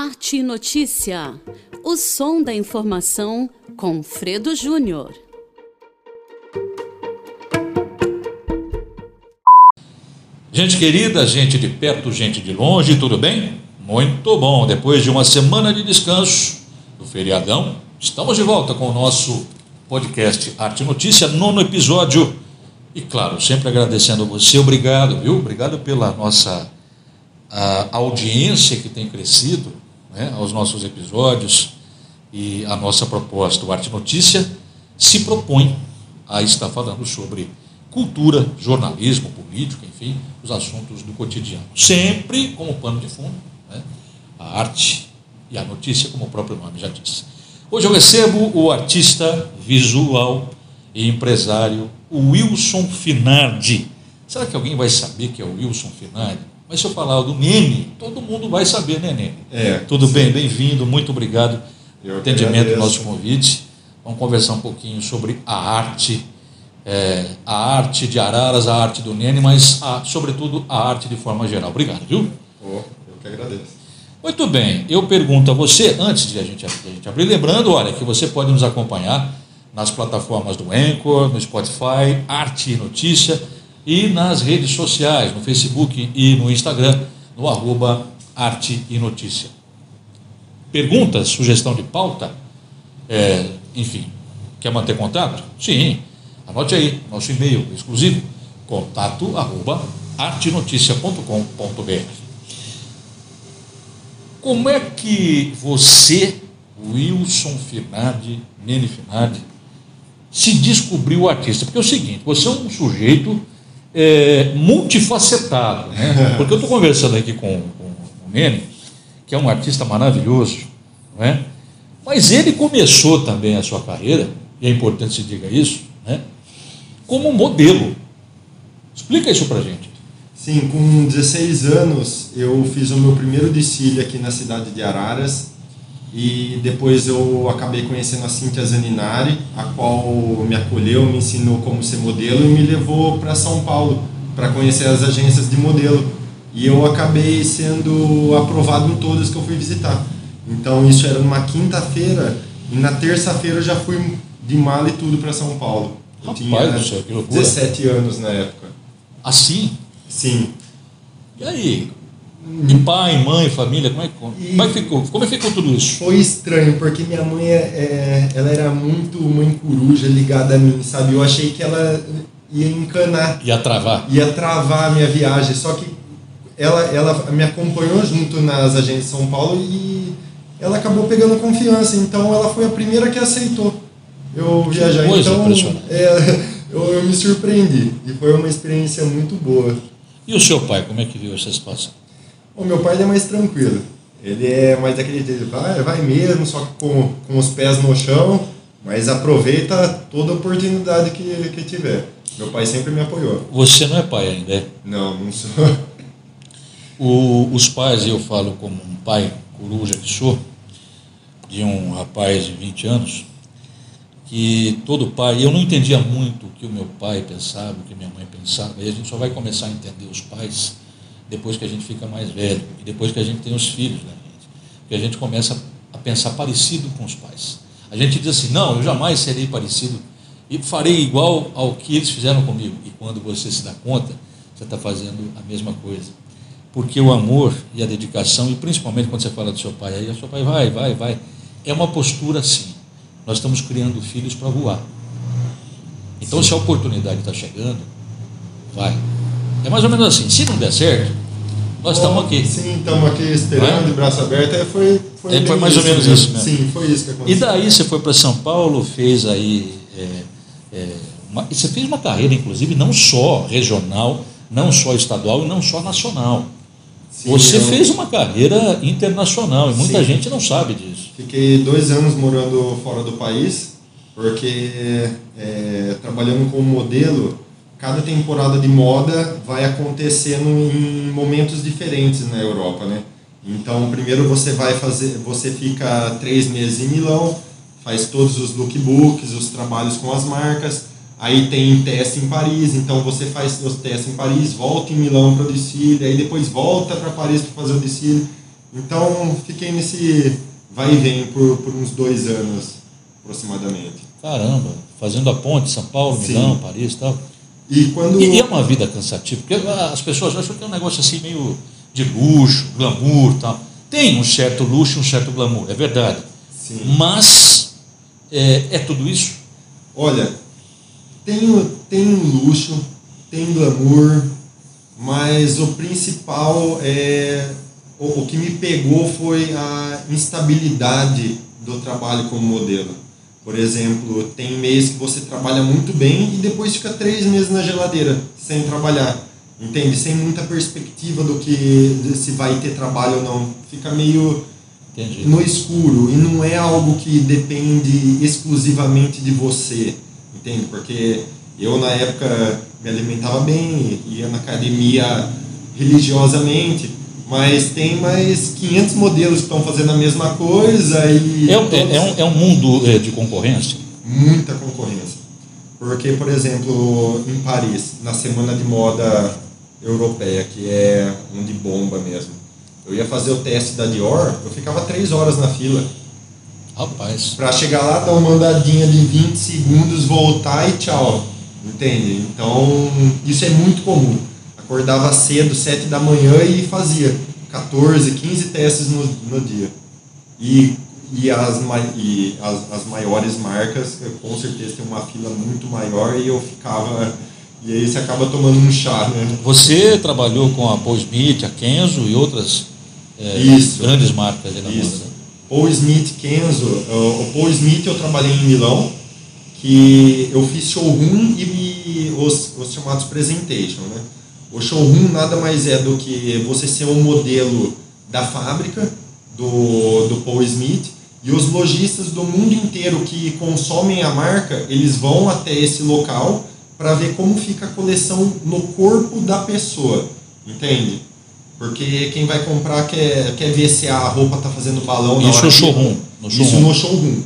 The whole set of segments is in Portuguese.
Arte e Notícia. O som da informação com Fredo Júnior. Gente querida, gente de perto, gente de longe, tudo bem? Muito bom. Depois de uma semana de descanso do feriadão, estamos de volta com o nosso podcast Arte e Notícia, nono episódio. E claro, sempre agradecendo a você, obrigado, viu? Obrigado pela nossa a audiência que tem crescido né, aos nossos episódios e a nossa proposta, o Arte Notícia, se propõe a estar falando sobre cultura, jornalismo, política, enfim, os assuntos do cotidiano. Sempre como pano de fundo, né, a arte e a notícia, como o próprio nome já diz. Hoje eu recebo o artista visual e empresário Wilson Finardi. Será que alguém vai saber que é o Wilson Finardi? Mas se eu falar do Nene, todo mundo vai saber, né, Nene? É, Tudo sim. bem, bem-vindo, muito obrigado pelo atendimento do nosso convite. Vamos conversar um pouquinho sobre a arte, é, a arte de Araras, a arte do Nene, mas, a- sobretudo, a arte de forma geral. Obrigado, viu? Pô, eu que agradeço. Muito bem, eu pergunto a você, antes de a gente, de a gente abrir, lembrando, olha, que você pode nos acompanhar nas plataformas do Anchor, no Spotify, Arte e Notícia, e nas redes sociais, no Facebook e no Instagram, no arroba Arte e Notícia. Perguntas, sugestão de pauta, é, enfim, quer manter contato? Sim, anote aí, nosso e-mail exclusivo, contato arroba artenoticia.com.br. Como é que você, Wilson Finardi, Nene Finardi, se descobriu artista? Porque é o seguinte, você é um sujeito é, multifacetado, né? Porque eu estou conversando aqui com, com o Nene, que é um artista maravilhoso, não é? Mas ele começou também a sua carreira, e é importante se diga isso, né? Como modelo. Explica isso pra gente. Sim, com 16 anos eu fiz o meu primeiro desfile aqui na cidade de Araras e depois eu acabei conhecendo a Cintia Zaninari, a qual me acolheu, me ensinou como ser modelo e me levou para São Paulo para conhecer as agências de modelo. E eu acabei sendo aprovado em todas que eu fui visitar. Então isso era numa quinta-feira e na terça-feira eu já fui de mala e tudo para São Paulo. Eu Rapaz do céu, que loucura. 17 anos na época. Assim, Sim. E aí? E pai, mãe, família, como é, que- como é que ficou? Como é que ficou tudo isso? Foi estranho, porque minha mãe é, é- ela era muito mãe coruja ligada a mim, sabe? Eu achei que ela ia encanar, Ia travar. ia travar a minha viagem, só que ela, ela me acompanhou junto nas agências de São Paulo e ela acabou pegando confiança, então ela foi a primeira que aceitou eu viajar. coisa então é, eu, eu me surpreendi e foi uma experiência muito boa. E o seu pai, como é que viu essa situação? O meu pai é mais tranquilo. Ele é mais daquele jeito, vai, vai mesmo, só que com, com os pés no chão, mas aproveita toda oportunidade que, que tiver. Meu pai sempre me apoiou. Você não é pai ainda, é? Não, não sou. O- os pais, eu falo como um pai coruja que sou, de um rapaz de 20 anos, que todo pai, eu não entendia muito o que o meu pai pensava, o que minha mãe pensava, e a gente só vai começar a entender os pais depois que a gente fica mais velho, e depois que a gente tem os filhos gente, porque a gente começa a pensar parecido com os pais. A gente diz assim, não, eu jamais serei parecido e farei igual ao que eles fizeram comigo. E quando você se dá conta, você está fazendo a mesma coisa. Porque o amor e a dedicação, e principalmente quando você fala do seu pai, aí o seu pai vai, vai, vai, é uma postura assim. Nós estamos criando filhos para voar. Então, se a oportunidade está chegando, vai. É mais ou menos assim. Se não der certo, nós estamos aqui. Sim, estamos aqui esperando, Vai? de braço aberto. É, foi, foi, É, foi mais ou menos isso mesmo. Sim, foi isso que E aconteceu. daí você foi para São Paulo, fez aí. é, é, uma- e você fez uma carreira, inclusive, não só regional, não só estadual e não só nacional. Sim, você eu fez uma carreira internacional e muita Sim. gente não sabe disso. Fiquei dois anos morando fora do país, porque é, trabalhando como modelo, cada temporada de moda vai acontecendo em momentos diferentes na Europa, né? Então, primeiro você vai fazer, você fica três meses em Milão, faz todos os lookbooks, os trabalhos com as marcas, aí tem teste em Paris, então você faz os testes em Paris, volta em Milão para o desfile, aí depois volta para Paris para fazer o desfile. Então, fiquei nesse vai e vem por, por uns dois anos, aproximadamente. Caramba, fazendo a ponte, São Paulo, Sim. Milão, Paris e tal. E quando... E, e é uma vida cansativa, porque as pessoas acham que é um negócio assim meio de luxo, glamour tal. Tem um certo luxo, um certo glamour, é verdade. Sim. Mas é, é tudo isso? Olha, tem, tem um luxo, tem glamour, mas o principal é. O, o que me pegou foi a instabilidade do trabalho como modelo. Por exemplo, tem mês que você trabalha muito bem e depois fica três meses na geladeira, sem trabalhar. Entende? Sem muita perspectiva do que se vai ter trabalho ou não. Fica meio Entendi. no escuro e não é algo que depende exclusivamente de você, entende? Porque eu na época me alimentava bem, ia na academia religiosamente, mas tem mais 500 modelos que estão fazendo a mesma coisa e É, um- todos- é um, é um mundo é, de concorrência? muita concorrência. Porque, por exemplo, em Paris, na semana de moda europeia, que é onde bomba mesmo, eu ia fazer o teste da Dior, eu ficava três horas na fila. Rapaz, Pra chegar lá, dar uma andadinha de 20 segundos, voltar e tchau. Entende? Então, isso é muito comum. Acordava cedo, 7 da manhã e fazia 14, 15 testes no, no dia. E, e, as, e as, as maiores marcas, com certeza, tem uma fila muito maior e eu ficava. E aí você acaba tomando um chá, né? você trabalhou com a Paul Smith, a Kenzo e outras é, grandes marcas aí na moda, Isso. né? Paul Smith Kenzo. O o Paul Smith eu trabalhei em Milão, que eu fiz showroom e os, os chamados presentation, né? O showroom nada mais é do que você ser um modelo da fábrica do, do Paul Smith e os lojistas do mundo inteiro que consomem a marca, eles vão até esse local para ver como fica a coleção no corpo da pessoa, entende? Porque quem vai comprar quer, quer ver se a roupa tá fazendo balão na Isso hora no que- showroom, no Isso no showroom.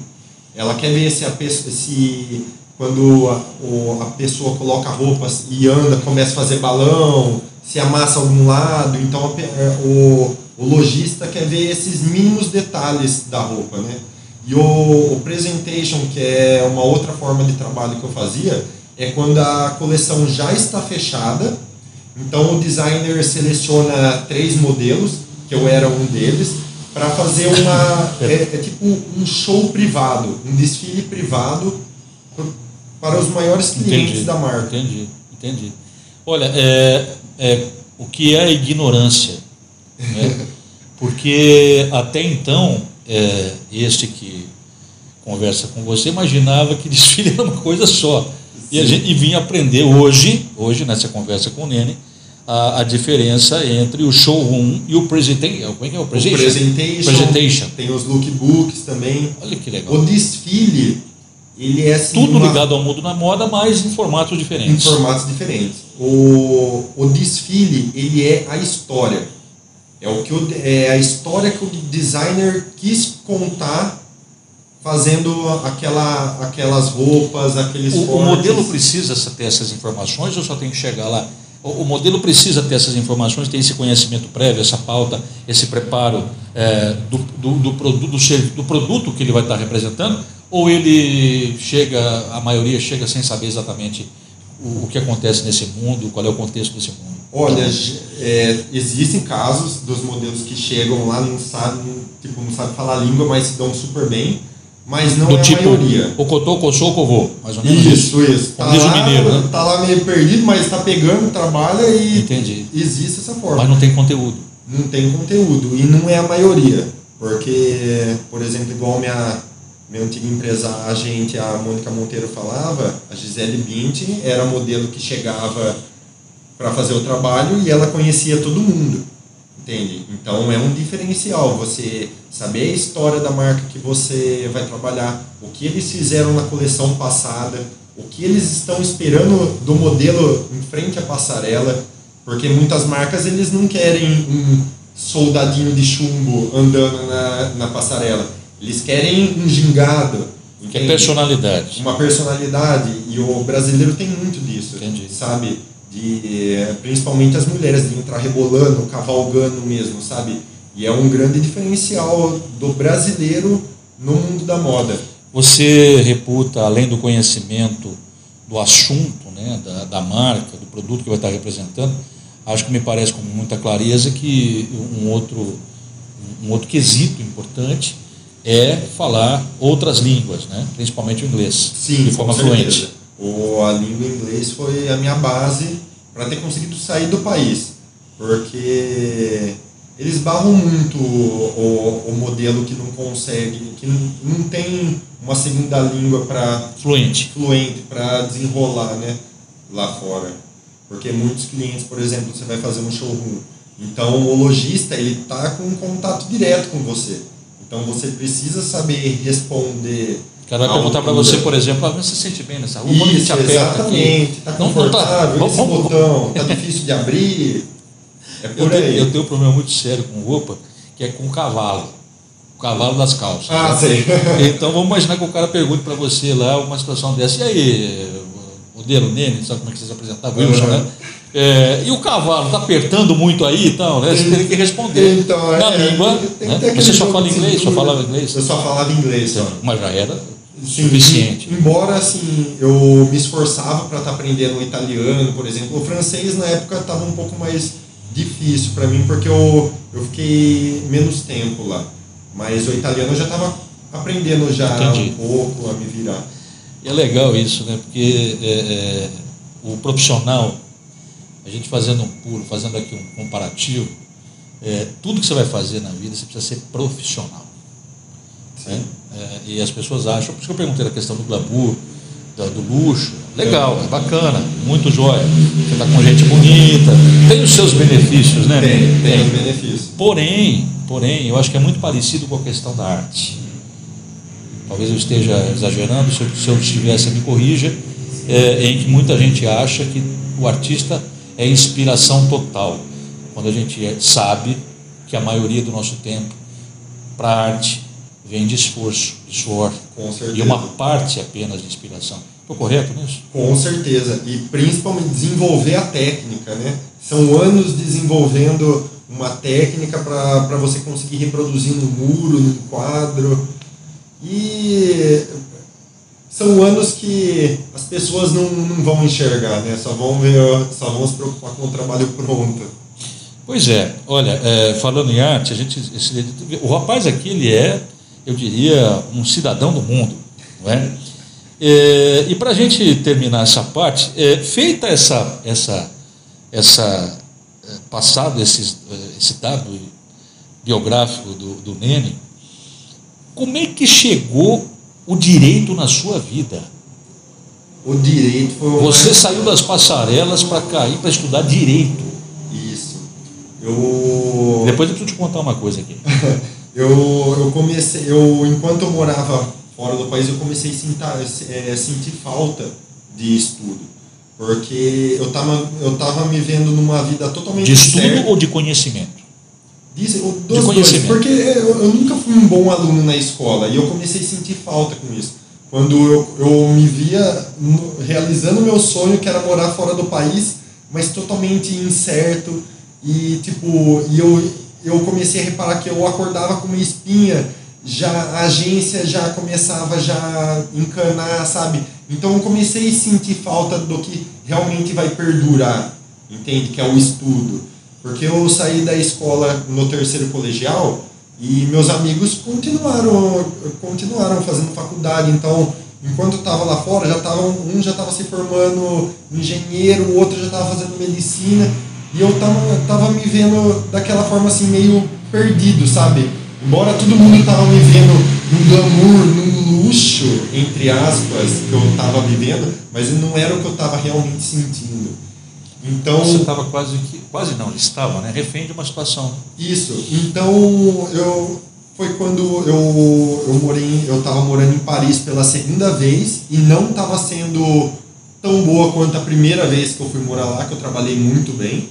Ela quer ver se a pessoa, se quando a, a pessoa coloca roupas e anda, começa a fazer balão, se amassa algum lado. Então a é, o, o lojista quer ver esses mínimos detalhes da roupa, né? E o, o presentation, que é uma outra forma de trabalho que eu fazia, é quando a coleção já está fechada. Então o designer seleciona três modelos, que eu era um deles, para fazer uma é, é tipo um show privado, um desfile privado para os maiores clientes Entendi, da marca. Entendi, entendi. Olha, é, é, o que é a ignorância? né? Porque até então, é, este que conversa com você imaginava que desfile era uma coisa só. E, a gente, e vinha aprender hoje, hoje nessa conversa com o Nene, a, a diferença entre o showroom e o presentation. Como é que é o O presentation? presentation, Presentation. tem os lookbooks também. Olha que legal. O desfile, ele é assim, Tudo uma- ligado ao mundo da moda, mas em formatos em diferentes. formatos diferentes. O, o desfile, ele é a história. É, o que o, é a história que o designer quis contar fazendo aquela, aquelas roupas, aqueles O, o modelo precisa ter essas informações ou só tem que chegar lá? O, o modelo precisa ter essas informações, ter esse conhecimento prévio, essa pauta, esse preparo é, do, do, do, do produto que ele vai estar representando? Ou ele chega, a maioria chega sem saber exatamente o, o que acontece nesse mundo, qual é o contexto desse mundo? Olha, é, existem casos dos modelos que chegam lá, não sabem, tipo, não sabem falar a língua, mas se dão super bem, mas não do é a tipo, maioria. o cotô, coçou, covô, mais ou menos Isso, isso. Tá Como diz o lá, mineiro, né? tá lá meio perdido, mas tá pegando, trabalha e Entendi. existe essa forma. Mas não tem conteúdo. não tem conteúdo e não é a maioria, porque, por exemplo, igual minha minha antiga empresa, a gente, a Mônica Monteiro falava, a Gisele Bündchen era modelo que chegava para fazer o trabalho e ela conhecia todo mundo, entende? Então é um diferencial você saber a história da marca que você vai trabalhar, o que eles fizeram na coleção passada, o que eles estão esperando do modelo em frente à passarela, porque muitas marcas eles não querem um soldadinho de chumbo andando na, na passarela. Eles querem um gingado. Que é personalidade. Uma personalidade. E o brasileiro tem muito disso. Entendi. Sabe? De, eh, principalmente as mulheres, de entrar rebolando, cavalgando mesmo, sabe? E é um grande diferencial do brasileiro no mundo da moda. Você reputa, além do conhecimento do assunto, né, da, da marca, do produto que vai estar representando, acho que me parece com muita clareza que um outro, um outro quesito importante é falar outras línguas, né? principalmente o inglês, Sim, de forma fluente. O, a língua inglês foi a minha base para ter conseguido sair do país, porque eles barram muito o, o modelo que não consegue, que não, não tem uma segunda língua para fluente, fluente para desenrolar, né, lá fora. Porque muitos clientes, por exemplo, você vai fazer um showroom, então o lojista ele tá com contato direto com você. Então você precisa saber responder o cara vai perguntar para você, por exemplo, ah, você se sente bem nessa rua? Isso, te aperta exatamente. Está confortável, não, tá, esse botão, está difícil de abrir. É por eu aí. Tenho, eu tenho um problema muito sério com roupa, que é com o cavalo. O cavalo das calças. Ah, sei. Então vamos imaginar que o cara pergunte para você lá uma situação dessa. E aí, modelo Nene, sabe como é que você se apresentava? Wilson, uhum. né? É, e o cavalo está apertando muito aí e tal, né? Você tem que responder então, na é, língua. Tem, né? tem Você só fala inglês? Só falava inglês? Eu só falava inglês. Então, mas já era Sim, suficiente. Embora assim eu me esforçava para estar tá aprendendo o italiano, por exemplo, o francês na época estava um pouco mais difícil para mim porque eu, eu fiquei menos tempo lá. Mas o italiano eu já estava aprendendo já Entendi. um pouco a me virar. E é legal isso, né? Porque é, é, o profissional, a gente fazendo um pulo, fazendo aqui um comparativo, é, tudo que você vai fazer na vida você precisa ser profissional. Né? É, e as pessoas acham, por isso que eu perguntei a questão do glamour, do, do luxo, legal, é bacana, muito jóia. Você está com gente bonita, tem os seus benefícios, né? Tem, tem, tem os benefícios. Porém, porém, eu acho que é muito parecido com a questão da arte. Talvez eu esteja exagerando, se eu, se eu estivesse, me corrija, é, em que muita gente acha que o artista é inspiração total, quando a gente sabe que a maioria do nosso tempo para a arte vem de esforço, de suor. Com certeza. E uma parte apenas de inspiração. Estou correto nisso? Com certeza. E principalmente desenvolver a técnica, né? São anos desenvolvendo uma técnica para você conseguir reproduzir no muro, no quadro. E são anos que as pessoas não, não vão enxergar, né? Só vão ver, só vão se preocupar com o trabalho pronto. Pois é, olha, é, falando em arte, a gente, esse, o rapaz aqui ele é eu diria, um cidadão do mundo. Não é? é e para a gente terminar essa parte, é, feita essa, essa, essa é, passado esse, é, esse dado biográfico do, do Nene, como é que chegou o direito na sua vida? O direito foi Você saiu das passarelas para cair para estudar direito. Isso. Eu. Depois eu preciso te contar uma coisa aqui. eu, eu comecei, eu, enquanto eu morava fora do país, eu comecei a sentir, é, sentir falta de estudo. Porque eu estava eu tava me vendo numa vida totalmente. De estudo certa. ou de conhecimento? De conhecimento. Dois, porque eu, eu, nunca fui um bom aluno na escola e eu comecei a sentir falta com isso. Quando eu, eu me via realizando meu sonho, que era morar fora do país, mas totalmente incerto. E, tipo, e eu, eu comecei a reparar que eu acordava com uma espinha, já a agência já começava já encanar, sabe? Então eu comecei a sentir falta do que realmente vai perdurar, entende? Que é o estudo. Porque eu saí da escola no terceiro colegial e meus amigos continuaram continuaram fazendo faculdade, então enquanto eu estava lá fora, já tava, um já estava se formando engenheiro, o outro já estava fazendo medicina e eu tava, tava me vendo daquela forma assim, meio perdido, sabe? Embora todo mundo tava me vendo num glamour, num luxo, entre aspas, que eu tava vivendo, mas não era o que eu tava realmente sentindo. Então, Você estava quase que. Quase não, estava, né? Refém de uma situação. Isso. Então eu. Foi quando eu, eu morei. Eu estava morando em Paris pela segunda vez e não estava sendo tão boa quanto a primeira vez que eu fui morar lá, que eu trabalhei muito bem.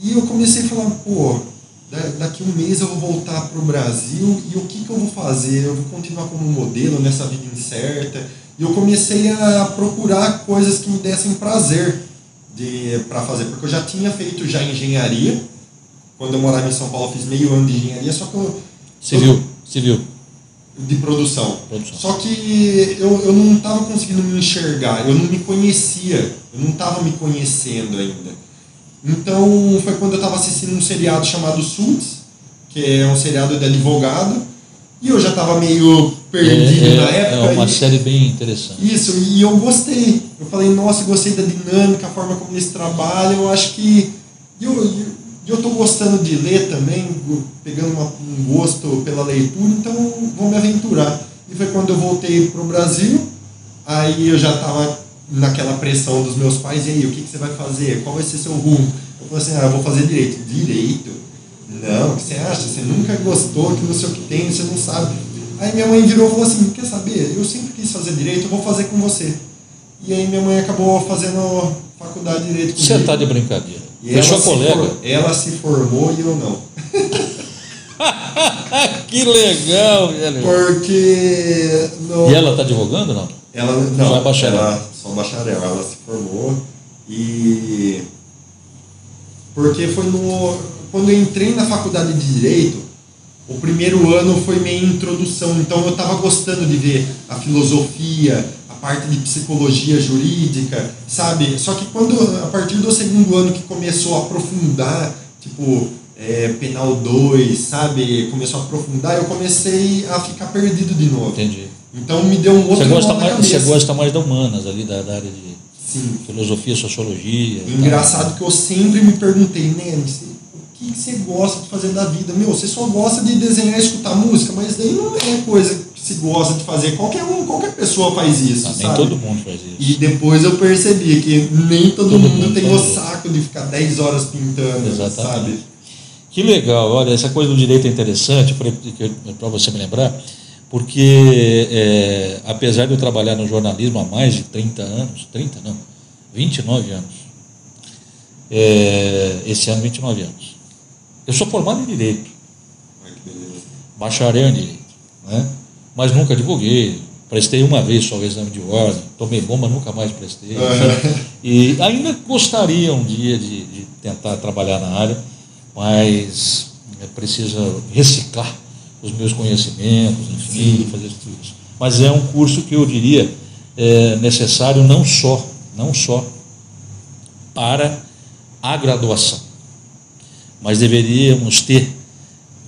E eu comecei a falar, pô, daqui um mês eu vou voltar para o Brasil e o que, que eu vou fazer? Eu vou continuar como modelo nessa vida incerta? E eu comecei a procurar coisas que me dessem prazer de para fazer, porque eu já tinha feito já engenharia quando eu morava em São Paulo, eu fiz meio ano de engenharia, só que eu. Civil, civil. De produção. Produção. Só que eu, eu não estava conseguindo me enxergar, eu não me conhecia, eu não estava me conhecendo ainda. Então foi quando eu estava assistindo um seriado chamado Suits, que é um seriado de advogado, e eu já estava meio perdido é, é, na época. É uma e- série bem interessante. Isso, e eu gostei. Eu falei, nossa, eu gostei da dinâmica, a forma como eles trabalham. Eu acho que. E eu, e eu tô gostando de ler também, pegando uma- um gosto pela leitura, então vou me aventurar. E foi quando eu voltei pro Brasil, aí eu já tava naquela pressão dos meus pais, e aí, o que, que você vai fazer? Qual vai ser seu rumo? Eu falei assim, ah, eu vou fazer direito. Direito? Não, o que você acha? Você nunca gostou, que não sei o que tem, você não sabe. Aí minha mãe virou e falou assim, quer saber? Eu sempre quis fazer direito, eu vou fazer com você. E aí minha mãe acabou fazendo faculdade de direito comigo. Você tá de brincadeira. E se colega. for- ela se formou e eu não. que legal, velho. Porque. No, E ela tá advogando não? ela não, Só é bacharel. Ela, só bacharel. Ela se formou e. Porque foi no. Quando eu entrei na faculdade de Direito, o primeiro ano foi minha introdução, então eu estava gostando de ver a filosofia, a parte de psicologia jurídica, sabe? Só que quando, a partir do segundo ano que começou a aprofundar, tipo, é, Penal 2, sabe? Começou a aprofundar, eu comecei a ficar perdido de novo. Entendi. Então me deu um outro Você gosta, mais, você gosta mais da humanas ali, da, da área de Sim. filosofia, sociologia. Engraçado que eu sempre me perguntei, o que você gosta de fazer da vida? Meu, você só gosta de desenhar e escutar música, mas daí não é coisa que se gosta de fazer. Qualquer um, qualquer pessoa faz isso. Ah, nem todo mundo faz isso. E depois eu percebi que nem todo, Todo mundo, mundo tem o saco de ficar 10 horas pintando, Exatamente. sabe? Que legal, olha, essa coisa do direito é interessante para você me lembrar, porque é, apesar de eu trabalhar no jornalismo há mais de 30 anos, 30 não, 29 anos, é, esse ano 29 anos, eu sou formado em Direito, Ai, que beleza. bacharel em Direito, né? mas nunca divulguei, prestei uma vez só o exame de ordem, tomei bomba, nunca mais prestei, e ainda gostaria um dia de, de tentar trabalhar na área, mas é preciso reciclar os meus conhecimentos, enfim, fazer tudo isso. Mas é um curso que eu diria é necessário não só, não só para a graduação, mas deveríamos ter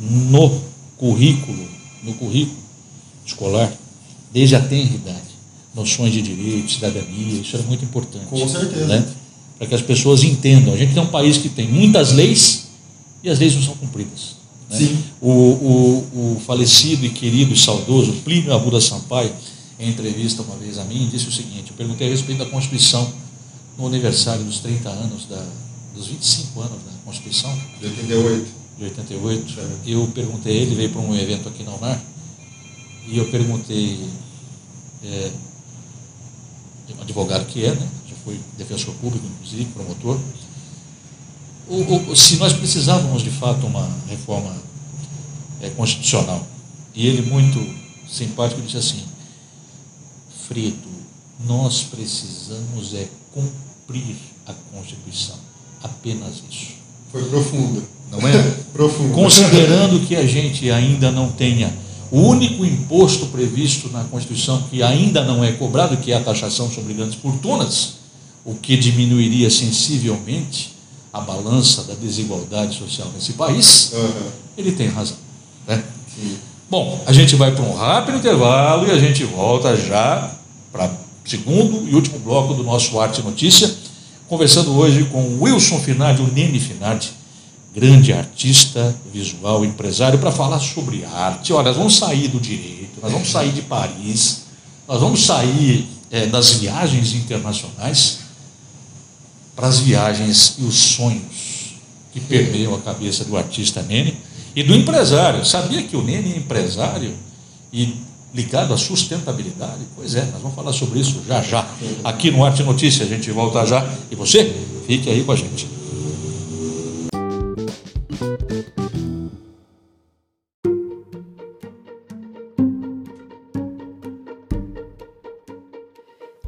no currículo, no currículo escolar, desde a tenra idade, noções de direito, cidadania, isso é muito importante. Com certeza. Né? Para que as pessoas entendam. A gente tem um país que tem muitas leis e as leis não são cumpridas. né? Sim. O, o, o falecido e querido e saudoso Plínio Arruda Sampaio, em entrevista uma vez a mim, disse o seguinte: eu perguntei a respeito da Constituição no aniversário dos 30 anos, da, dos 25 anos da Constituição, De 88. de 88. Certo. Eu perguntei, ele veio para um evento aqui na UNAR, e eu perguntei, é, um advogado que é, né? já foi defensor público, inclusive, promotor, o, o, se nós precisávamos de fato uma reforma é, constitucional. E ele, muito simpático, disse assim: Fredo, nós precisamos é cumprir a Constituição. Apenas isso. Foi profundo. Não é? Profundo. Considerando que a gente ainda não tenha o único imposto previsto na Constituição que ainda não é cobrado, que é a taxação sobre grandes fortunas, o que diminuiria sensivelmente a balança da desigualdade social nesse país, Aham. ele tem razão. Né? Bom, a gente vai para um rápido intervalo e a gente volta já para o segundo e último bloco do nosso Arte Notícia, conversando hoje com Wilson Finardi, o Nene Finardi, grande artista visual, empresário, para falar sobre arte. Olha, nós vamos sair do direito, nós vamos sair de Paris, nós vamos sair eh, das viagens internacionais para as viagens e os sonhos que permeiam a cabeça do artista Nene e do empresário. Sabia que o Nene é empresário e ligado à sustentabilidade? Pois é, nós vamos falar sobre isso já já. Aqui no Arte Notícia, a gente volta já. E você, fique aí com a gente.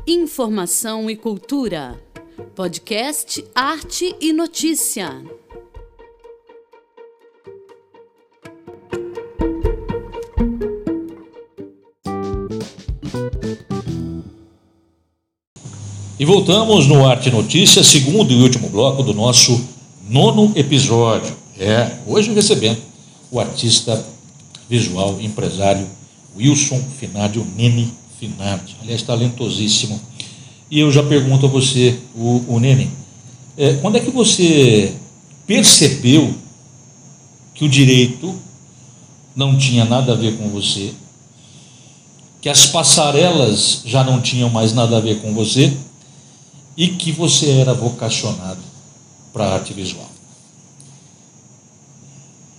Informação e cultura. Podcast Arte e Notícia. Voltamos no Arte Notícias, segundo e último bloco do nosso nono episódio. É, hoje recebendo o artista visual, empresário Wilson Finardi, o Nene Finardi. Aliás, talentosíssimo. E eu já pergunto a você, o, o Nene, é, quando é que você percebeu que o direito não tinha nada a ver com você, que as passarelas já não tinham mais nada a ver com você e que você era vocacionado para a arte visual?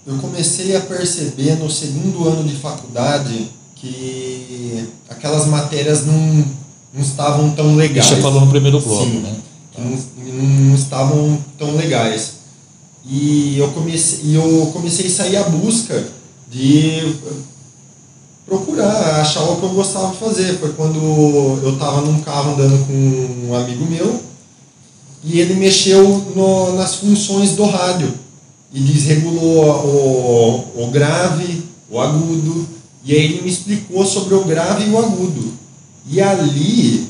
Eu comecei a perceber no segundo ano de faculdade que aquelas matérias não, não estavam tão legais. Isso você falou no primeiro bloco, Sim, né? Não, não estavam tão legais. E eu comecei, eu comecei a sair à busca de procurar achar o que eu gostava de fazer. Foi quando eu estava num carro andando com um amigo meu e ele mexeu no, nas funções do rádio e desregulou o, o grave, o agudo, e aí ele me explicou sobre o grave e o agudo. E ali,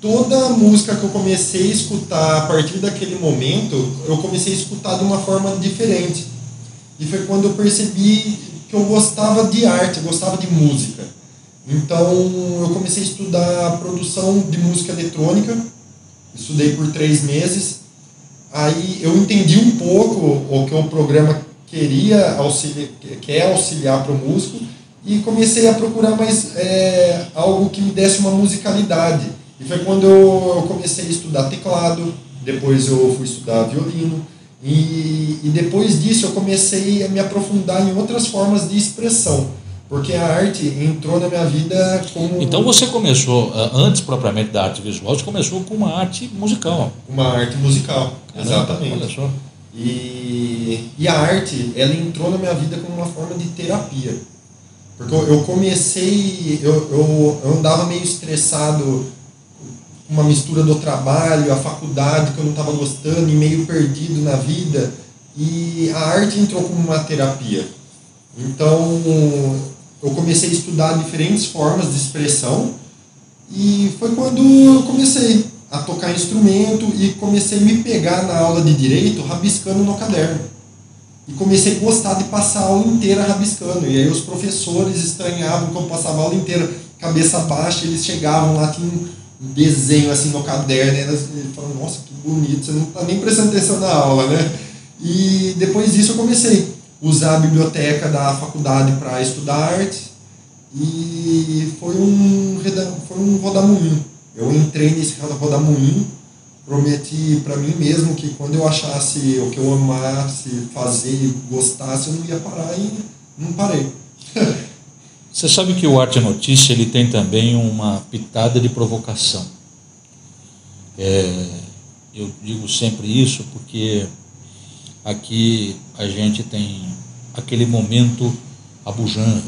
toda a música que eu comecei a escutar a partir daquele momento, eu comecei a escutar de uma forma diferente. E foi quando eu percebi que eu gostava de arte, eu gostava de música. Então eu comecei a estudar produção de música eletrônica, estudei por três meses. Aí eu entendi um pouco o que o programa queria auxiliar, quer auxiliar para o músico e comecei a procurar mais é, algo que me desse uma musicalidade. E foi quando eu comecei a estudar teclado, depois eu fui estudar violino, e, e depois disso eu comecei a me aprofundar em outras formas de expressão, porque a arte entrou na minha vida como. Então você começou, ah, antes propriamente da arte visual, você começou com uma arte musical. Uma arte musical, Caramba, exatamente. Olha só. E, e a arte, ela entrou na minha vida como uma forma de terapia. Porque eu, eu comecei, eu, eu, eu andava meio estressado, uma mistura do trabalho, a faculdade que eu não estava gostando e meio perdido na vida. E a arte entrou como uma terapia. Então, eu comecei a estudar diferentes formas de expressão e foi quando eu comecei a tocar instrumento e comecei a me pegar na aula de direito rabiscando no caderno. E comecei a gostar de passar a aula inteira rabiscando. E aí os professores estranhavam que eu passava a aula inteira cabeça baixa, eles chegavam lá, tinha um desenho assim no caderno, e eles falavam, nossa, que bonito, você não está nem prestando atenção na aula, né? E depois disso eu comecei a usar a biblioteca da faculdade para estudar arte e foi um, foi um rodamuinho. Eu entrei nesse rodamuinho, prometi para mim mesmo que quando eu achasse o que eu amasse fazer e gostasse, eu não ia parar e não parei. Você sabe que o Arte Notícia ele tem também uma pitada de provocação. É, eu digo sempre isso porque aqui a gente tem aquele momento abujanra.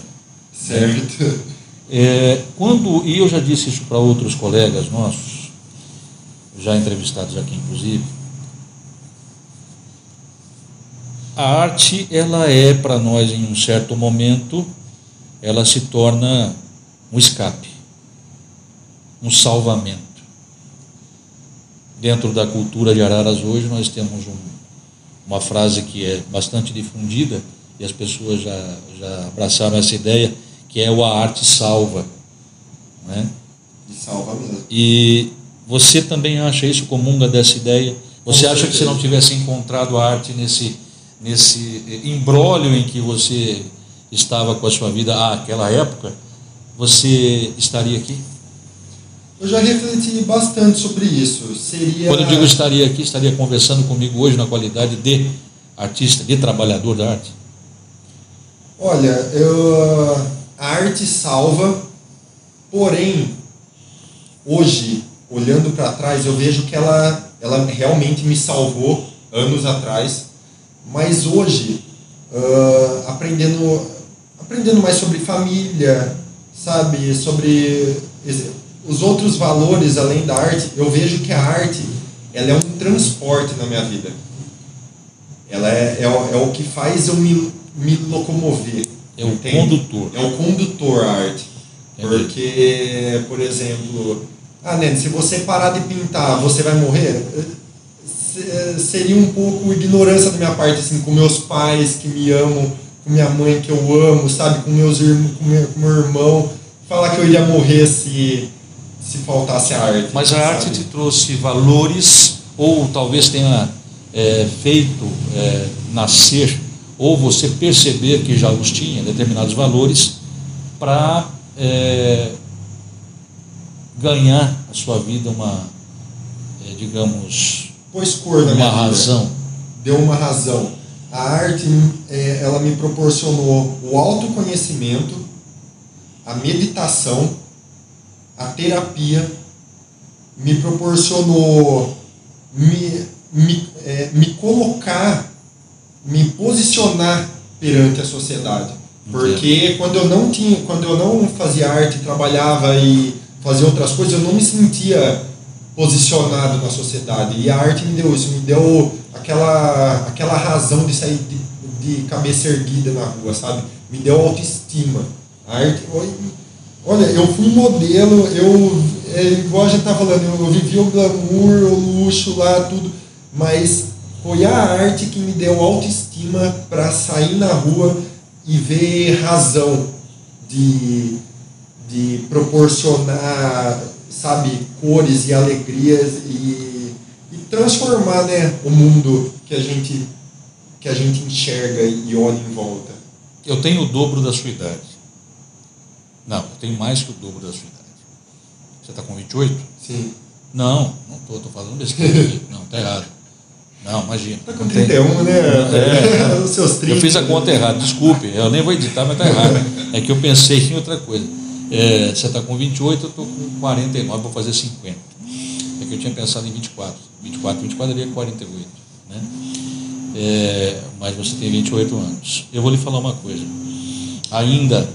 Certo? É, quando, e eu já disse isso para outros colegas nossos, já entrevistados aqui inclusive, a arte ela é para nós em um certo momento, ela se torna um escape, um salvamento. Dentro da cultura de Araras hoje nós temos um, uma frase que é bastante difundida e as pessoas já, já abraçaram essa ideia, que é o a arte salva. Né? E salva mesmo. E você também acha isso, comunga dessa ideia? Você Com acha que se certeza. não tivesse encontrado a arte nesse, nesse imbróglio em que você estava com a sua vida àquela época, você estaria aqui? Eu já refleti bastante sobre isso. Seria. Quando eu digo estaria aqui, estaria conversando comigo hoje na qualidade de artista, de trabalhador da arte? Olha, eu, a arte salva, porém, hoje, olhando para trás, eu vejo que ela, ela realmente me salvou anos atrás, mas hoje, ah, aprendendo, aprendendo mais sobre família, sabe, sobre os outros valores além da arte, eu vejo que a arte ela é um transporte na minha vida. Ela é, é, o, é o que faz eu me, me locomover. É o entende? condutor. É o condutor a arte. Entendi. Porque, por exemplo, ah, Nene, se você parar de pintar, você vai morrer? Seria um pouco ignorância da minha parte, assim, com meus pais que me amam, com minha mãe que eu amo, sabe, com meus irmãos, com meu, com meu irmão, falar que eu iria morrer se, se faltasse a arte. Mas a sabe? arte te trouxe valores, ou talvez tenha é, feito é, nascer, ou você perceber que já os tinha, determinados valores, para é, ganhar a sua vida uma, é, digamos, Pôs cor na uma minha vida. razão. Deu uma razão. A arte, é, ela me proporcionou o autoconhecimento, a meditação, a terapia, me proporcionou me, me, é, me colocar, me posicionar perante a sociedade. Porque quando eu não tinha, quando eu não fazia arte, trabalhava e fazia outras coisas, eu não me sentia posicionado na sociedade. E a arte me deu isso, me deu aquela, aquela razão de sair de, de cabeça erguida na rua, sabe? Me deu autoestima. A arte, olha, eu fui modelo, eu, é, igual a gente tá falando, eu, eu vivi o glamour, o luxo lá, tudo, mas foi a arte que me deu autoestima para sair na rua e ver razão de, de proporcionar, sabe, cores e alegrias e, transformar, né, o mundo que a gente que a gente enxerga e olha em volta. Eu tenho o dobro da sua idade. Não, eu tenho mais que o dobro da sua idade. Você está com 28? Sim. Não, não estou, estou falando besteira aqui. Não, está errado. Não, imagina. Tá com não tem- 31, né? É. Os seus 30. Eu fiz a conta errada, desculpe, eu nem vou editar, mas está errado. É que eu pensei em outra coisa. É, você está com 28, eu estou com 49, vou fazer 50. Que eu tinha pensado em 24. 24, 24 daria 48. Né? É, mas você tem 28 anos. Eu vou lhe falar uma coisa. Ainda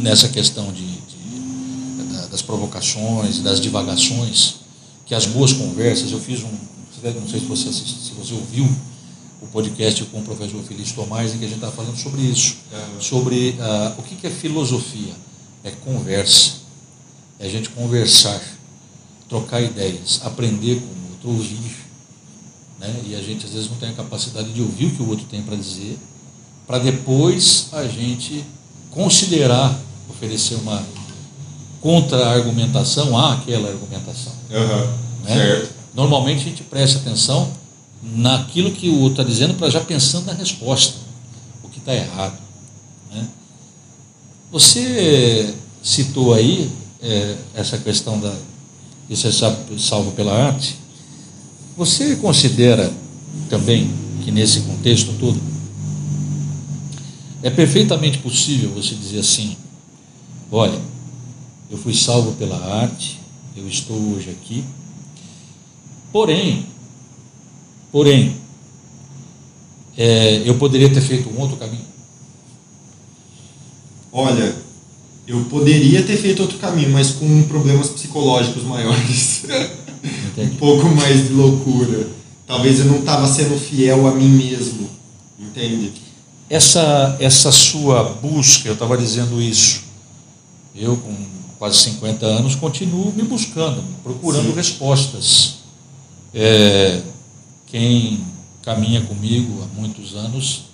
nessa questão de, de- da- das provocações e das divagações, que as boas conversas, eu fiz um, não sei se você, assist, se você ouviu o podcast com o professor Feliz Tomás, em que a gente estava falando sobre isso, sobre ah, o que, que é filosofia. É conversa, é a gente conversar, trocar ideias, aprender com o outro, ouvir. Né? E a gente às vezes não tem a capacidade de ouvir o que o outro tem para dizer, para depois a gente considerar, oferecer uma contra-argumentação àquela argumentação. Aham, né? Certo. Normalmente a gente presta atenção naquilo que o outro está dizendo para já pensando na resposta, o que está errado. né? Você citou aí é, essa questão da ser sa- salvo pela arte. Você considera também que nesse contexto todo é perfeitamente possível você dizer assim: olha, eu fui salvo pela arte, eu estou hoje aqui, porém, porém, é, eu poderia ter feito um outro caminho. Olha, eu poderia ter feito outro caminho, mas com problemas psicológicos maiores. um pouco mais de loucura. Talvez eu não estava sendo fiel a mim mesmo. Entende? Essa, essa sua busca, eu estava dizendo isso, eu com quase 50 anos continuo me buscando, procurando Sim. respostas. É, quem caminha comigo há muitos anos,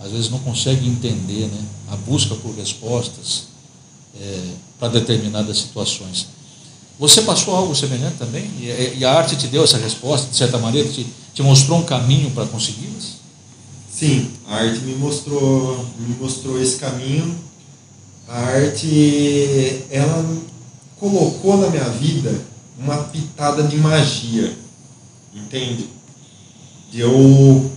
às vezes não consegue entender né, a busca por respostas é, para determinadas situações. Você passou algo semelhante também? E, e a arte te deu essa resposta, de certa maneira, te, te mostrou um caminho para consegui-las? Sim, a arte me mostrou, me mostrou esse caminho. A arte, ela colocou na minha vida uma pitada de magia, entende? De eu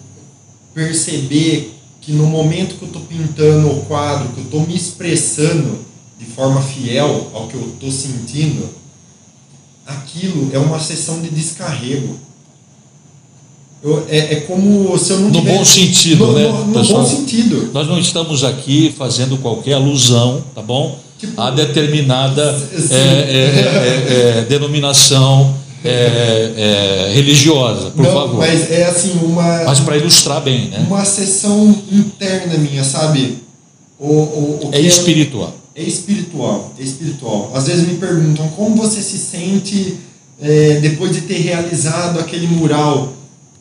perceber que no momento que eu estou pintando o quadro, que eu estou me expressando de forma fiel ao que eu estou sentindo, aquilo é uma sessão de descarrego. Eu- é, é como se eu não No tivesse- bom sentido, no, né, No, no pessoal? bom sentido. Nós não estamos aqui fazendo qualquer alusão, tá bom? Tipo, a determinada é, é, é, é, denominação é, é, religiosa, por não, favor. mas é assim, uma, Mas para ilustrar bem, né? uma sessão interna minha, sabe? O, o, o É espiritual. É espiritual, é espiritual. Às vezes me perguntam como você se sente é, depois de ter realizado aquele mural.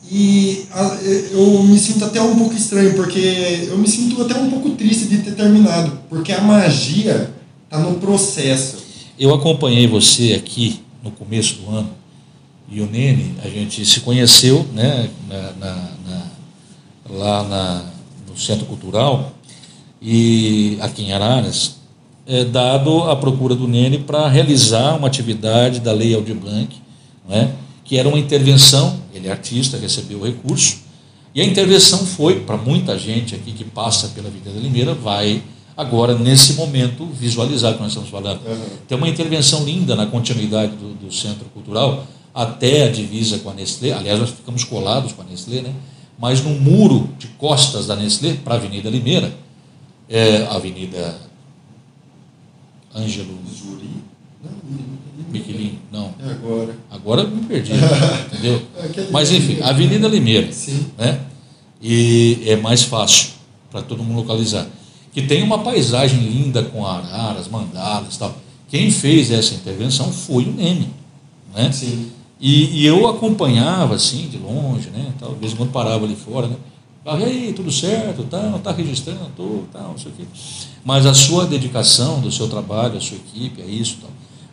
E a, eu me sinto até um pouco estranho, porque eu me sinto até um pouco triste de ter terminado, porque a magia está no processo. Eu acompanhei você aqui no começo do ano e o Nene, a gente se conheceu né, na, na, na, lá no Centro Cultural e aqui em Araras, é, dado a procura do Nene para realizar uma atividade da Lei Aldir Blanc, né, que era uma intervenção, ele é artista, recebeu o recurso, e a intervenção foi, para muita gente aqui que passa pela Vida da Limeira, vai agora, nesse momento, visualizar o que nós estamos falando. Uhum. Tem uma intervenção linda na continuidade do, do, Centro Cultural, até a divisa com a Nestlé, aliás, nós ficamos colados com a Nestlé, né? mas no muro de costas da Nestlé, para a Avenida Limeira, é, Avenida Ângelo Zuri. Miquelin, não. É agora. Agora me perdi, entendeu? Mas enfim, Avenida Limeira. Sim. Né? E é mais fácil para todo mundo localizar. Que tem uma paisagem linda com araras, mandalas e tal. Quem fez essa intervenção foi o Nene. Né? Sim. E, e, eu acompanhava assim, de longe, né? Tal, de vez em quando parava ali fora, né? E aí, tudo certo, tá, não está registrando, tudo, tal, não sei o quê. Mas a sua dedicação do seu trabalho, a sua equipe, é isso. Tal.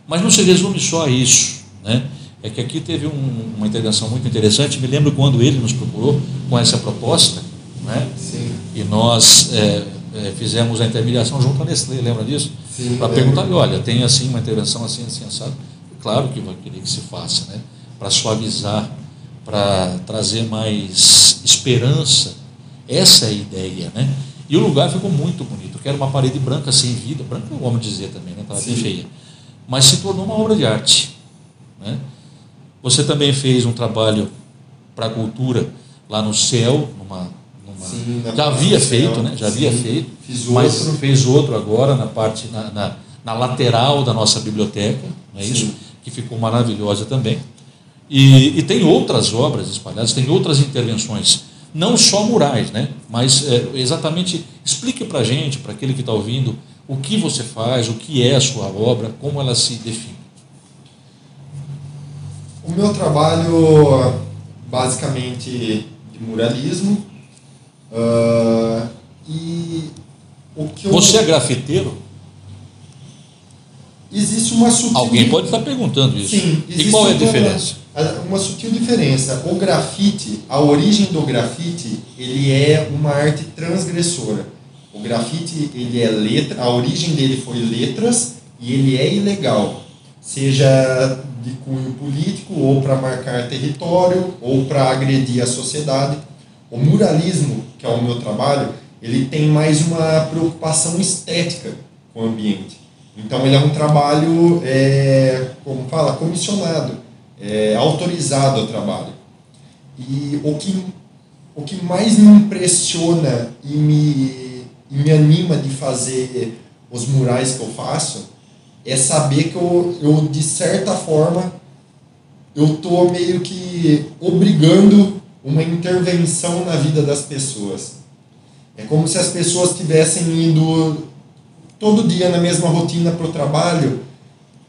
Mas não se resume só a isso. Né? É que aqui teve um, uma intervenção muito interessante. Me lembro quando ele nos procurou com essa proposta, né? Sim. e nós é, é, fizemos a intermediação junto à Nestlé, lembra disso? Para perguntar, olha, tem assim uma intervenção assim, assim, assado. Claro que vai querer que se faça, né? para suavizar, para trazer mais esperança essa é a ideia, né? E o lugar ficou muito bonito, que era uma parede branca sem vida, branca é o homem dizer também, né? Estava bem feia. Mas se tornou uma obra de arte. Né? Você também fez um trabalho para a cultura lá no céu, numa, numa... Sim, já havia feito, né? Já havia Sim, feito, fiz mas outro. fez outro agora na parte na, na, na lateral da nossa biblioteca, não é Sim. isso? Que ficou maravilhosa também. E, e tem outras obras espalhadas, tem outras intervenções não só murais, né? mas é, exatamente explique para a gente, para aquele que está ouvindo, o que você faz, o que é a sua obra, como ela se define. O meu trabalho, basicamente, de muralismo. Uh, e o que eu... Você é grafiteiro? Existe uma sutil... Alguém pode estar perguntando isso. Sim. E qual é a diferença? Uma sutil diferença. O grafite, a origem do grafite, ele é uma arte transgressora. O grafite, ele é letra, a origem dele foi letras e ele é ilegal, seja de cunho político ou para marcar território ou para agredir a sociedade. O muralismo, que é o meu trabalho, ele tem mais uma preocupação estética com o ambiente. Então ele é um trabalho, é, como fala, comissionado é, autorizado ao trabalho. E o que, o que mais me impressiona e me, e me anima de fazer os murais que eu faço é saber que eu, eu de certa forma, eu estou meio que obrigando uma intervenção na vida das pessoas. É como se as pessoas tivessem ido todo dia na mesma rotina para o trabalho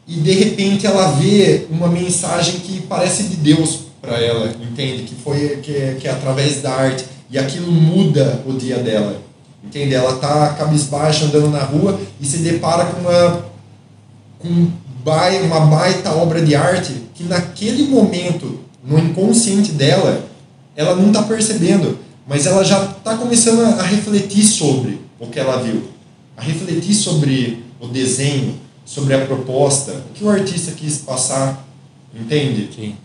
e de repente ela vê uma mensagem que parece de Deus para ela, entende? Que foi que, que é através da arte e aquilo muda o dia dela, entende? Ela tá cabisbaixa andando na rua e se depara com uma com uma baita obra de arte que naquele momento no inconsciente dela ela não está percebendo, mas ela já está começando a refletir sobre o que ela viu, a refletir sobre o desenho, sobre a proposta, o que o artista quis passar, entende? Sim.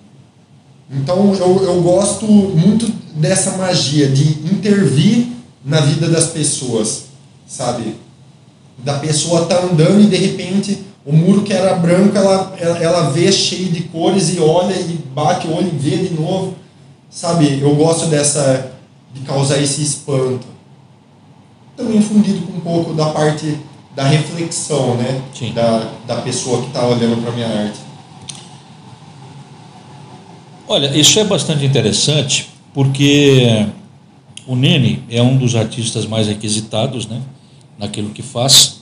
Então eu, eu gosto muito dessa magia de intervir na vida das pessoas, sabe? Da pessoa tá andando e de repente o muro que era branco ela, ela, ela vê cheio de cores e olha e bate o olho e vê de novo, sabe? Eu gosto dessa de causar esse espanto. Também fundido com um pouco da parte da reflexão, né? Sim. Da, da pessoa que está olhando para minha arte. Olha, isso é bastante interessante porque o Nene é um dos artistas mais requisitados, né? Naquilo que faz.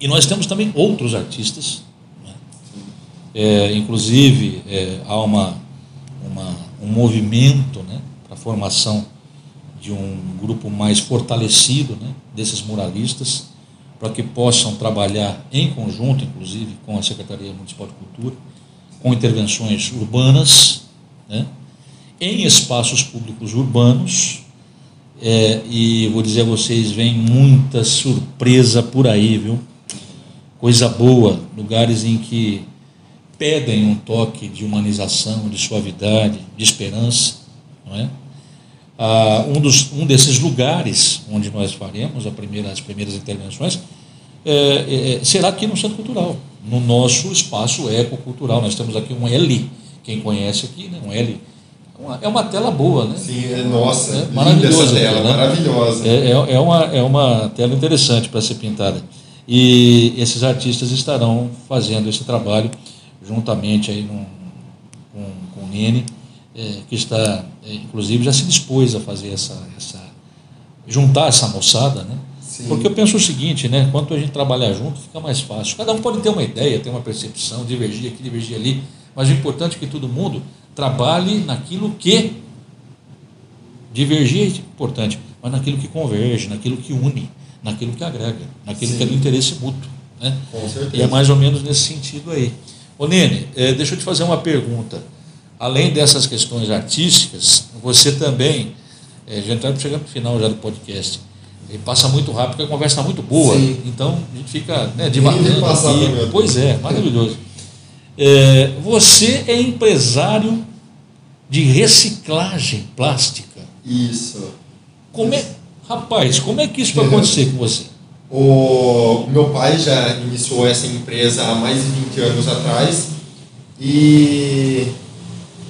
E nós temos também outros artistas, né? é, inclusive é, há uma, uma, um movimento né, para a formação de um grupo mais fortalecido né, desses muralistas, para que possam trabalhar em conjunto, inclusive com a Secretaria Municipal de Cultura, com intervenções urbanas, né, em espaços públicos urbanos. É, e vou dizer a vocês, vem muita surpresa por aí, viu? Coisa boa, lugares em que pedem um toque de humanização, de suavidade, de esperança, não é? Ah, um, dos, um desses lugares onde nós faremos primeira, as primeiras intervenções é, é, é, será aqui no Centro Cultural, no nosso espaço ecocultural. Nós temos aqui um L, quem conhece aqui, né? um L. Uma, é uma tela boa, né? Sim, é, nossa, é, maravilhosa tela, né? maravilhosa. É, é, é, uma, é uma tela interessante para ser pintada. E esses artistas estarão fazendo esse trabalho juntamente aí com, com o Nene é, que está, é, inclusive, já se dispôs a fazer essa, essa juntar essa moçada, né? Sim. Porque eu penso o seguinte, né? Quanto a gente trabalhar junto, fica mais fácil. Cada um pode ter uma ideia, ter uma percepção, divergir aqui, divergir ali, mas o importante é que todo mundo trabalhe naquilo que divergir é importante, mas naquilo que converge, naquilo que une, naquilo que agrega, naquilo Sim. que é do interesse mútuo. Né? Com certeza. E é mais ou menos nesse sentido aí. Ô Nene, é, deixa eu te fazer uma pergunta além dessas questões artísticas, você também, é, já estamos chegando no final já do podcast, e passa muito rápido, porque a conversa está muito boa, Sim. então a gente fica né, devagando aqui. Pois é, maravilhoso. É, você é empresário de reciclagem plástica. Isso. Como é, rapaz, como é que isso vai acontecer com você? O meu pai já iniciou essa empresa há mais de 20 anos atrás e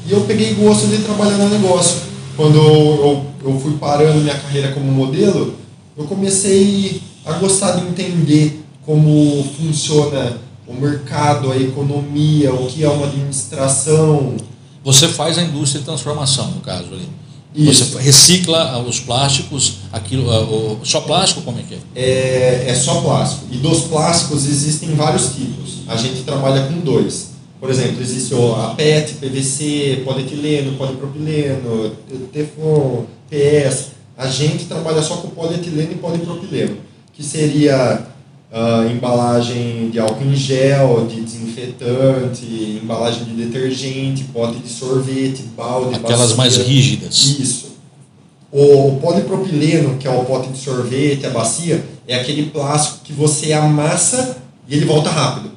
e eu peguei gosto de trabalhar no negócio. Quando eu, eu fui parando minha carreira como modelo, eu comecei a gostar de entender como funciona o mercado, a economia, o que é uma administração. Você faz a indústria de transformação, no caso ali. Isso. Você recicla os plásticos, aquilo, só plástico como é que é? é? É só plástico. E dos plásticos existem vários tipos. A gente trabalha com dois. Por exemplo, existe a PET, PVC, polietileno, polipropileno, Teflon, PS. A gente trabalha só com polietileno e polipropileno, que seria uh, embalagem de álcool em gel, de desinfetante, embalagem de detergente, pote de sorvete, balde, Aquelas bacia. mais rígidas. Isso. O polipropileno, que é o pote de sorvete, a bacia, é aquele plástico que você amassa e ele volta rápido.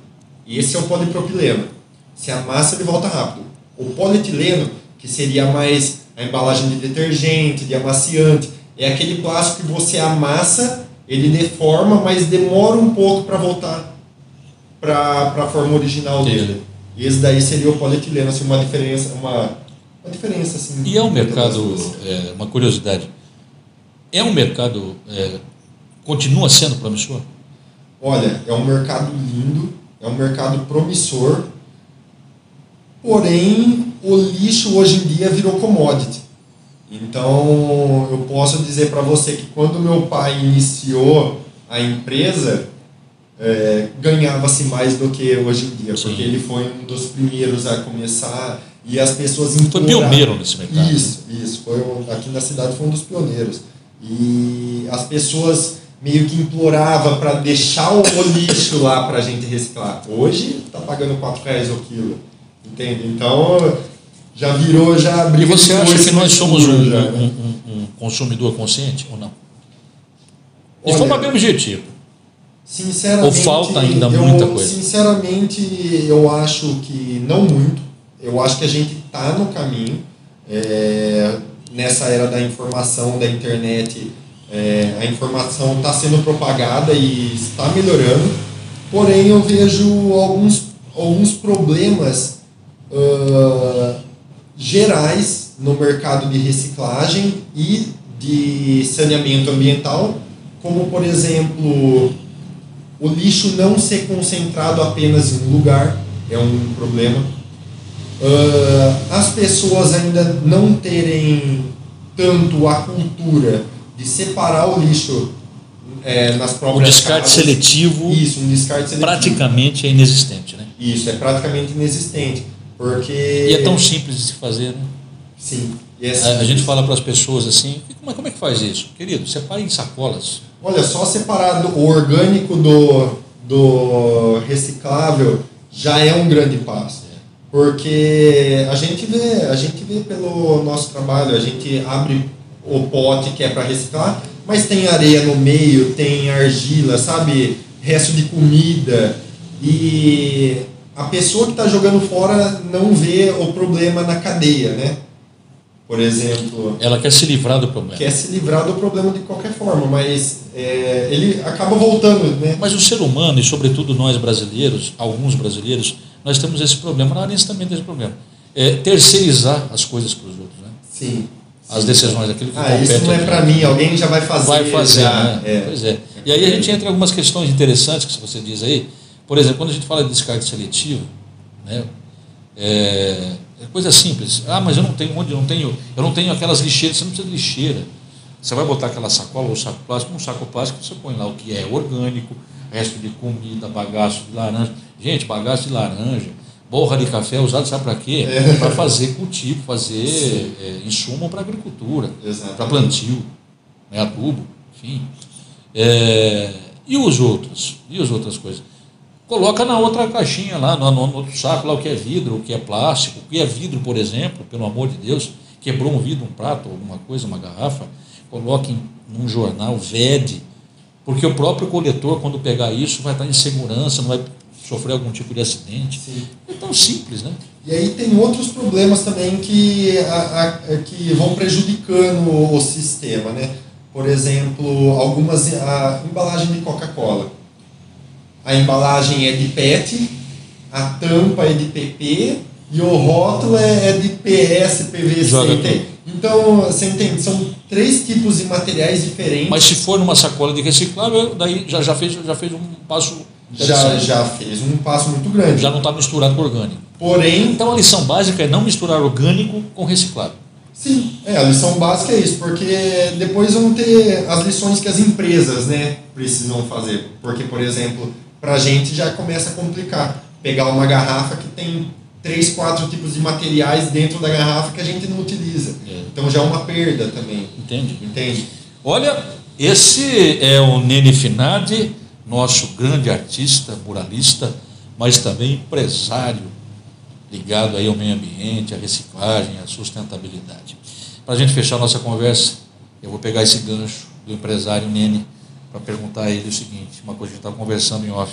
Esse é o polipropileno se amassa ele volta rápido. O polietileno, que seria mais a embalagem de detergente, de amaciante, é aquele plástico que você amassa, ele deforma, mas demora um pouco para voltar para a forma original Entendi. dele. E esse daí seria o polietileno, assim, uma diferença, uma, uma diferença assim. E é um mercado, é, uma curiosidade, é um mercado, é, continua sendo promissor? Olha, é um mercado lindo, é um mercado promissor, Porém, o lixo hoje em dia virou commodity. Então, eu posso dizer para você que quando meu pai iniciou a empresa, é, ganhava-se mais do que hoje em dia, Sim. porque ele foi um dos primeiros a começar e as pessoas Foi pioneiro nesse mercado. Isso, isso. Foi aqui na cidade foi um dos pioneiros. E as pessoas meio que implorava para deixar o, o lixo lá para a gente reciclar. Hoje está pagando 4 reais o quilo. Entende? Então, já virou, já briga E você acha que nós somos um, um, um, um, consumidor consciente ou não? De forma bem objetiva. Sinceramente, ou falta ainda eu, muita coisa? Sinceramente, eu acho que não muito. Eu acho que a gente está no caminho. É, nessa era da informação, da internet, é, a informação está sendo propagada e está melhorando. Porém, eu vejo alguns, alguns problemas uh, gerais no mercado de reciclagem e de saneamento ambiental, como por exemplo o lixo não ser concentrado apenas em um lugar, é um problema. Uh, as pessoas ainda não terem tanto a cultura de separar o lixo é, nas O próprias descarte casas. seletivo Isso, um descarte seletivo. praticamente é inexistente, né? Isso, é praticamente inexistente. Porque. E é tão simples de se fazer, né? Sim. É A, gente fala para as pessoas assim, como é, como é que faz isso? Querido, separe em sacolas. Olha, só separar o orgânico do, do reciclável já é um grande passo. Porque a gente vê, a gente vê pelo nosso trabalho, a gente abre o pote que é para reciclar, mas tem areia no meio, tem argila, sabe? Resto de comida. E a pessoa que está jogando fora não vê o problema na cadeia, né? Por exemplo, Ela quer se livrar do problema. quer se livrar do problema de qualquer forma, mas é, ele acaba voltando, né? Mas o ser humano, e sobretudo nós brasileiros, alguns brasileiros, nós temos esse problema, na Arense também tem esse problema. É terceirizar as coisas para os outros, né? Sim. As decisões daquilo que Ah, isso compete não é para mim, alguém já vai fazer. Vai fazer, já, né? é. Pois é. E aí a gente entra em algumas questões interessantes que você diz aí. Por exemplo, quando a gente fala de descarte seletivo, né? É, é coisa simples. Ah, mas eu não tenho onde, eu não tenho, eu não tenho aquelas lixeiras, você não precisa de lixeira. Você vai botar aquela sacola ou saco plástico, um saco plástico você põe lá o que é orgânico, resto de comida, bagaço de laranja. Gente, bagaço de laranja, borra de café usado sabe para quê? Para fazer cultivo, fazer é, insumo para agricultura, para plantio, né, adubo, enfim. É, e os outros? E as outras coisas? Coloca na outra caixinha lá, no, no- outro saco lá o que é vidro, o que é plástico, o que é vidro, por exemplo, pelo amor de Deus, quebrou um vidro, um prato, alguma coisa, uma garrafa, coloque num jornal, vede, porque o próprio coletor, quando pegar isso, vai estar em segurança, não vai sofrer algum tipo de acidente. Sim. É tão simples, né? E aí tem outros problemas também que, a- a- que vão prejudicando o, o sistema, né? Por exemplo, algumas a embalagem de Coca-Cola. A embalagem é de PET, a tampa é de PP e o rótulo é, é de PS, PVC. Então, você entende? São três tipos de materiais diferentes. Mas se for numa sacola de reciclável, daí já, já, fez, já fez um passo. já, já fez um passo muito grande. já não está misturado com orgânico. Porém, Então a lição básica é não misturar orgânico com reciclável. Sim, é, a lição básica é isso, porque depois vão ter as lições que as empresas né, precisam fazer. Porque, por exemplo, para a gente já começa a complicar. Pegar uma garrafa que tem três, quatro tipos de materiais dentro da garrafa que a gente não utiliza. É. Então já é uma perda também, Entende? entende? Olha, esse é o Nene Finardi, nosso grande artista, muralista, mas também empresário ligado aí ao meio ambiente, à reciclagem, à sustentabilidade. Para a gente fechar a nossa conversa, eu vou pegar esse gancho do empresário Nene para perguntar a ele o seguinte, uma coisa que a gente estava conversando em off.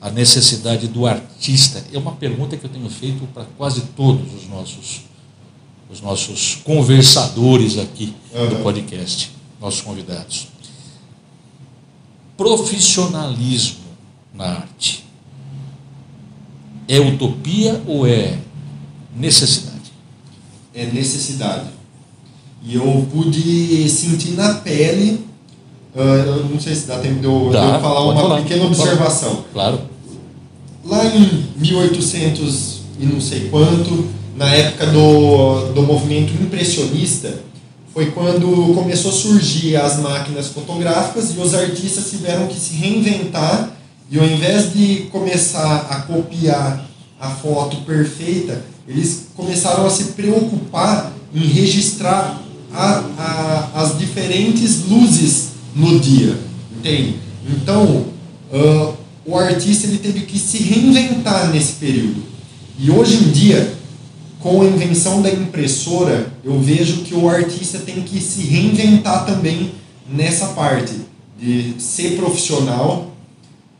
A necessidade do artista é uma pergunta que eu tenho feito para quase todos os nossos os nossos conversadores aqui do Uhum. podcast, nossos convidados. Profissionalismo na arte é utopia ou é necessidade? É necessidade. E eu pude sentir na pele, eu não sei se dá tempo de eu, de Dá, eu falar uma falar, pequena observação. Claro. Lá em 1800 e não sei quanto, na época do, do movimento impressionista, foi quando começou a surgir as máquinas fotográficas e os artistas tiveram que se reinventar e ao invés de começar a copiar a foto perfeita, eles começaram a se preocupar em registrar a- a- as diferentes luzes no dia, entende? Então, ah, o artista ele teve que se reinventar nesse período. E hoje em dia, com a invenção da impressora, eu vejo que o artista tem que se reinventar também nessa parte de ser profissional,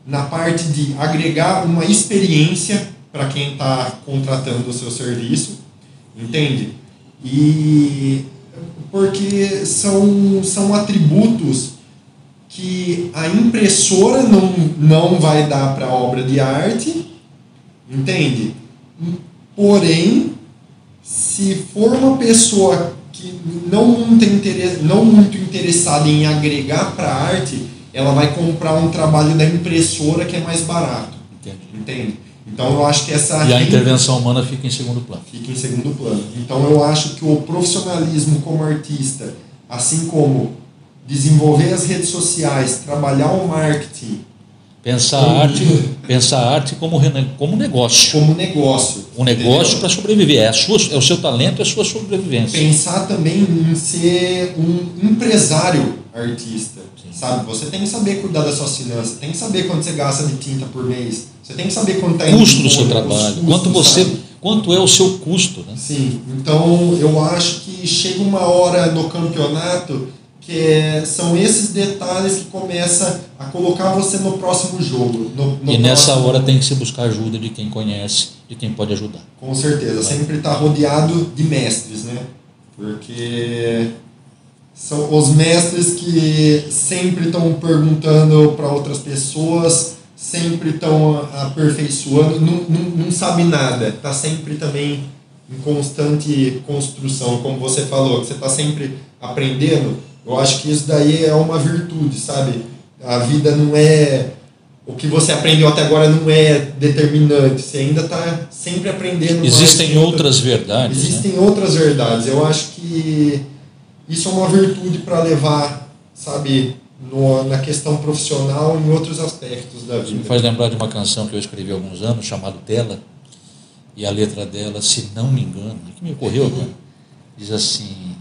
na parte de agregar uma experiência para quem está contratando o seu serviço, entende? E porque são, são atributos que a impressora não, não vai dar para a obra de arte, entende? Porém, se for uma pessoa que não muito, interesse, não muito interessada em agregar para a arte, ela vai comprar um trabalho da impressora que é mais barato, Entendi. entende? Então eu acho que essa E a intervenção humana fica em segundo plano. fica em segundo plano. Então eu acho que o profissionalismo como artista, assim como desenvolver as redes sociais, trabalhar o marketing. Pensar a arte, pensar a arte como, como negócio. Como negócio. Um negócio para sobreviver. É, a sua, é o seu talento, é a sua sobrevivência. Pensar também em ser um empresário artista. Sim. Sabe? Você tem que saber cuidar das suas finanças, tem que saber quanto você gasta de tinta por mês. Você tem que saber quanto está Custo do seu trabalho. Custos, quanto você. Sabe? Quanto é o seu custo, né? Sim. Então eu acho que chega uma hora no campeonato que é, são esses detalhes que começa a colocar você no próximo jogo. No, no e nessa próximo... hora tem que se buscar ajuda de quem conhece, de quem pode ajudar. Com certeza, Vai. sempre está rodeado de mestres, né? Porque são os mestres que sempre estão perguntando para outras pessoas, sempre estão aperfeiçoando, não, não, não sabe nada, está sempre também em constante construção, como você falou, que você está sempre aprendendo eu acho que isso daí é uma virtude, sabe? A vida não é. O que você aprendeu até agora não é determinante. Você ainda está sempre aprendendo. Existem outras verdades. Né? Existem né? outras verdades. Eu acho que isso é uma virtude para levar, sabe, no, na questão profissional e em outros aspectos da vida. Isso me faz lembrar de uma canção que eu escrevi há alguns anos, chamada Tela. E a letra dela, se não me engano, que me ocorreu agora, diz assim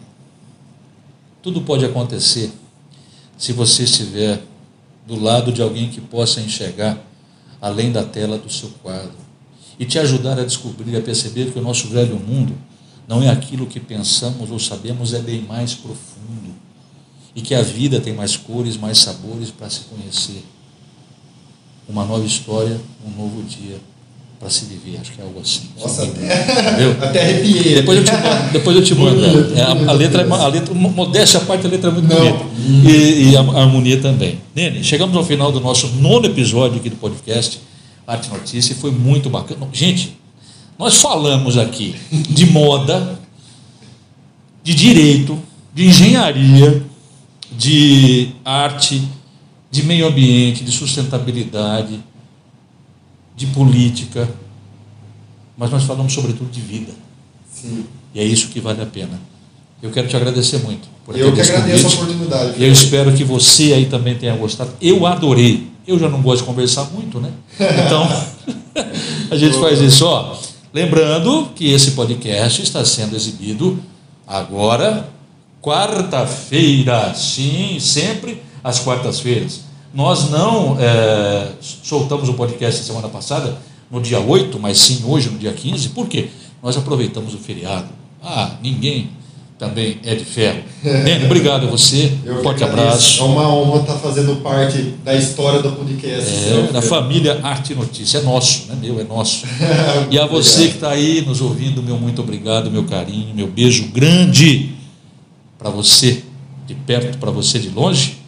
tudo pode acontecer se você estiver do lado de alguém que possa enxergar além da tela do seu quadro e te ajudar a descobrir, a perceber que o nosso velho mundo não é aquilo que pensamos ou sabemos, é bem mais profundo e que a vida tem mais cores, mais sabores para se conhecer. Uma nova história, um novo dia para se viver, acho que é algo assim. Nossa, até, até arrepiei. Depois eu te mando. Depois eu te mando é, a, a, letra, é a letra, modéstia à parte, a letra é muito Não. bonita. E, e, a harmonia também. Nene, chegamos ao final do nosso nono episódio aqui do podcast Arte Notícia e foi muito bacana. Gente, nós falamos aqui de moda, de direito, de engenharia, de arte, de meio ambiente, de sustentabilidade de política, mas nós falamos sobretudo de vida. Sim. E é isso que vale a pena. Eu quero te agradecer muito. Por Eu que agradeço convite. a oportunidade. Eu espero que você aí também tenha gostado. Eu adorei. Eu já não gosto de conversar muito, né? Então, a gente faz isso. Ó, lembrando que esse podcast está sendo exibido agora, quarta-feira. Sim, sempre às quartas-feiras nós não é, soltamos o podcast semana passada, no dia 8, mas sim hoje, no dia 15. Por quê? Nós aproveitamos o feriado. Ah, ninguém também é de ferro. Bem, obrigado a você. Eu Forte abraço. É uma honra estar fazendo parte da história do podcast. É, da família Arte Notícia. É nosso, não é meu, é nosso. e a você que está aí nos ouvindo, meu muito obrigado, meu carinho, meu beijo grande para você de perto, para você de longe.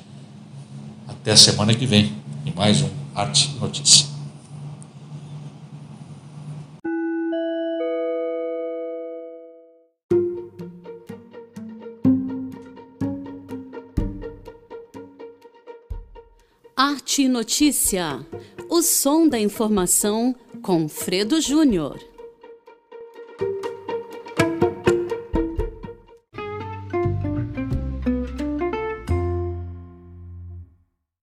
Até a semana que vem, em mais um Arte Notícia. Arte Notícia, o som da informação com Fredo Júnior.